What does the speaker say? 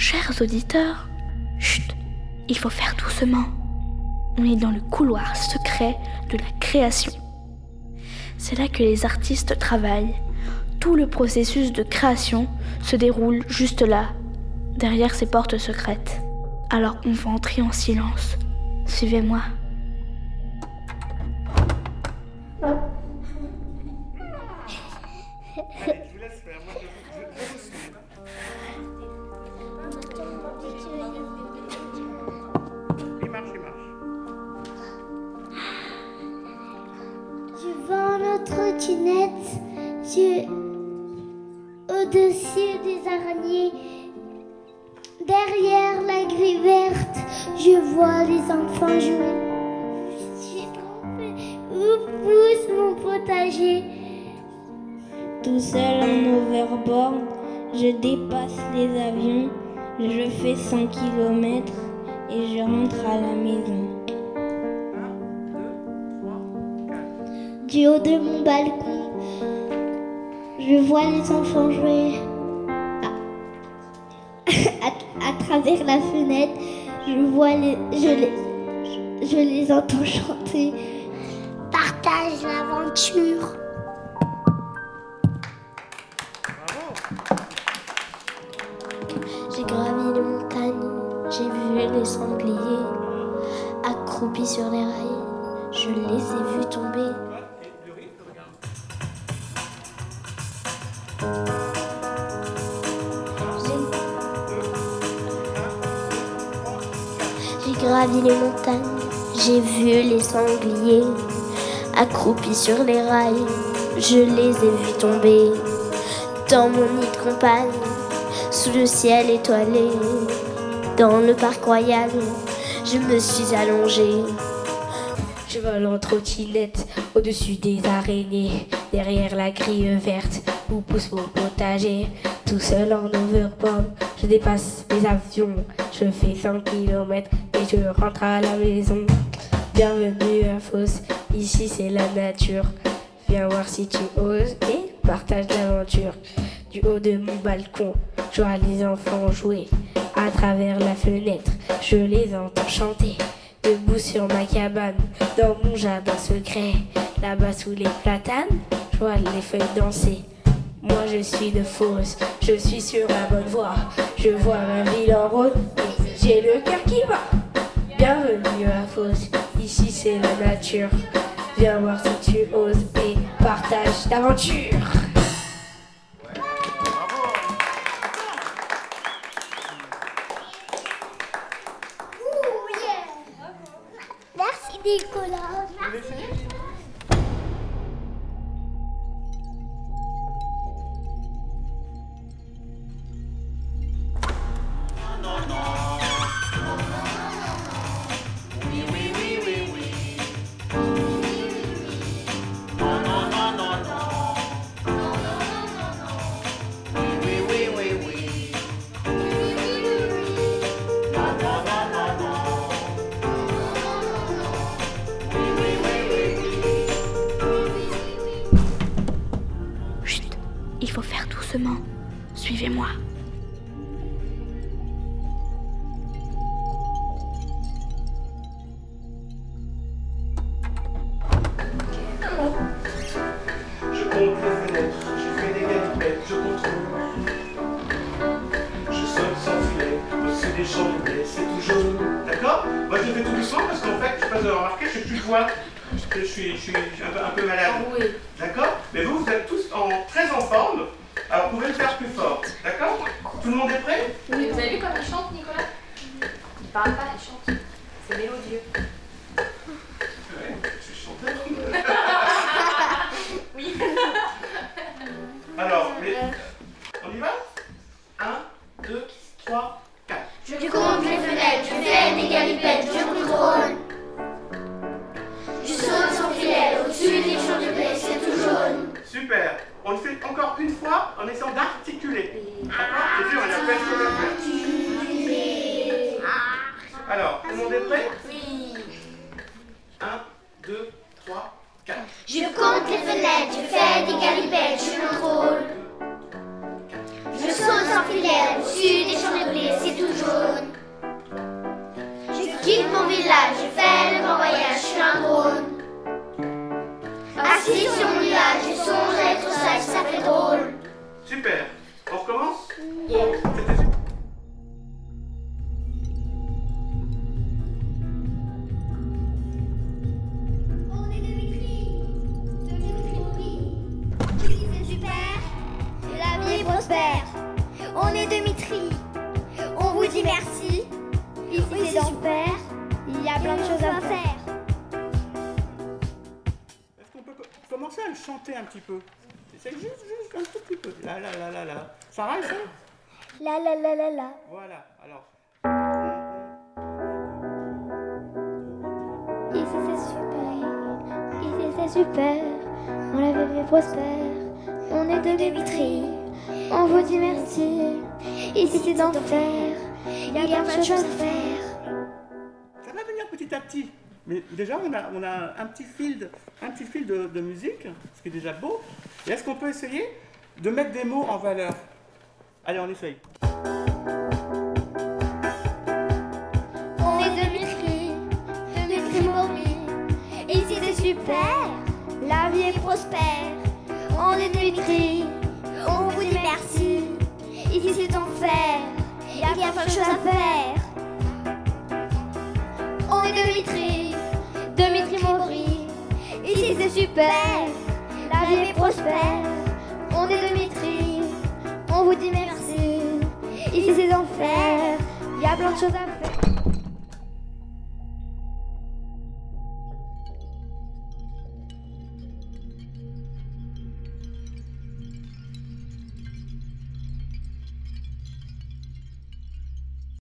Chers auditeurs, chut, il faut faire doucement. On est dans le couloir secret de la création. C'est là que les artistes travaillent. Tout le processus de création se déroule juste là, derrière ces portes secrètes. Alors on va entrer en silence. Suivez-moi. Au-dessus des araignées, derrière la grille verte, je vois les enfants jouer. J'ai trompé où pousse mon potager. Tout seul en overboard, je dépasse les avions, je fais 100 km et je rentre à la maison. Du haut de mon balcon, je vois les enfants jouer. À, travers la fenêtre, je vois les, je les, je les entends chanter. Partage l'aventure. J'ai gravi les montagnes, j'ai vu les sangliers accroupis sur les rails, je les ai vus tomber. Gravi les montagnes, j'ai vu les sangliers accroupis sur les rails, je les ai vus tomber dans mon nid de compagne, sous le ciel étoilé, dans le parc royal, je me suis allongée. Je vole en trottinette au-dessus des araignées, derrière la grille verte où pousse mon potager. Tout seul en overboard, je dépasse les avions, je fais 100 km je rentre à la maison. Bienvenue à Fosse, ici c'est la nature. Viens voir si tu oses et partage l'aventure. Du haut de mon balcon, je vois les enfants jouer. À travers la fenêtre, je les entends chanter. Debout sur ma cabane, dans mon jardin secret, là-bas sous les platanes, je vois les feuilles danser. Moi je suis de fausse, je suis sur la bonne voie. Je vois ma ville en rose, j'ai le cœur qui bat. Ici c'est la nature. Viens voir si tu oses et partage l'aventure. Merci Nicolas. Il faut faire doucement. Suivez-moi. Je compte les fenêtres, je fais des galipettes, je contrôle. Je saute sans filet, au-dessus des de blé, c'est tout jaune. D'accord? Moi je fais tout doucement parce qu'en fait, je sais pas si vous avez remarqué, je suis plus de voix. Je suis, je suis un, peu, un peu malade. On le fait encore une fois en essayant d'articuler. D'accord C'est dur, il a de choses à faire. Alors, tout le monde est prêt Oui. 1, 2, 3, 4. Je compte les fenêtres, je fais des galipettes, je contrôle. Je saute sans sans filière, au-dessus des champs de blé, c'est tout jaune. Je quitte mon village, je fais le grand voyage, je suis un drone. Assis sur mon nuage, je songe ça fait drôle. Super. On recommence? On est Dimitri, Dimitri Maury. C'est super, la vie est prospère. On est Dimitri, on vous dit merci. Ici c'est l'enfer, il y a plein de choses à faire. Est-ce qu'on peut co- commencer à le chanter un petit peu? C'est juste, juste un tout petit peu. Là, là, là, là, là. Ça reste, hein La la la la la. Voilà. Alors. Ici c'est super, ici c'est super. On la vie est prospère, on est de Dimitri. On vous dit merci, ici c'est d'enfer. Il y a plein de choses à faire. Ça va venir petit à petit. Mais déjà, on a, on a un petit fil, de, un petit fil de, de musique, ce qui est déjà beau. Est-ce qu'on peut essayer de mettre des mots en valeur? Allez, on essaye. On est Dimitri, Dimitri Maury. Ici c'est super, la vie est prospère. On est Dimitri, on vous dit merci. Ici c'est enfer, il y a plein de choses à faire. On est Dimitri, Dimitri Maury. Ici c'est super, vie est prospère. On est on vous dit merci. Ici c'est enfer, il y a plein de choses à faire.